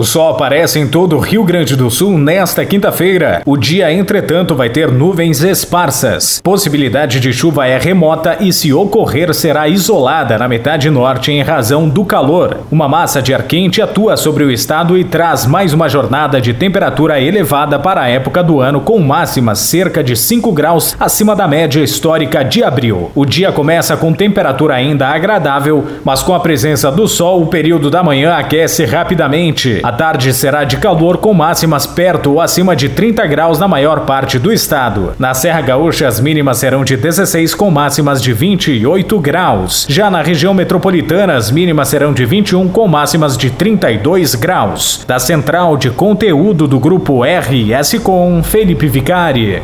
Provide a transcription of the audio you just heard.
O sol aparece em todo o Rio Grande do Sul nesta quinta-feira. O dia, entretanto, vai ter nuvens esparsas. Possibilidade de chuva é remota e, se ocorrer, será isolada na metade norte em razão do calor. Uma massa de ar quente atua sobre o estado e traz mais uma jornada de temperatura elevada para a época do ano, com máximas cerca de 5 graus acima da média histórica de abril. O dia começa com temperatura ainda agradável, mas com a presença do sol, o período da manhã aquece rapidamente. A tarde será de calor com máximas perto ou acima de 30 graus na maior parte do estado. Na Serra Gaúcha, as mínimas serão de 16 com máximas de 28 graus. Já na região metropolitana, as mínimas serão de 21 com máximas de 32 graus. Da central de conteúdo do grupo RS com Felipe Vicari.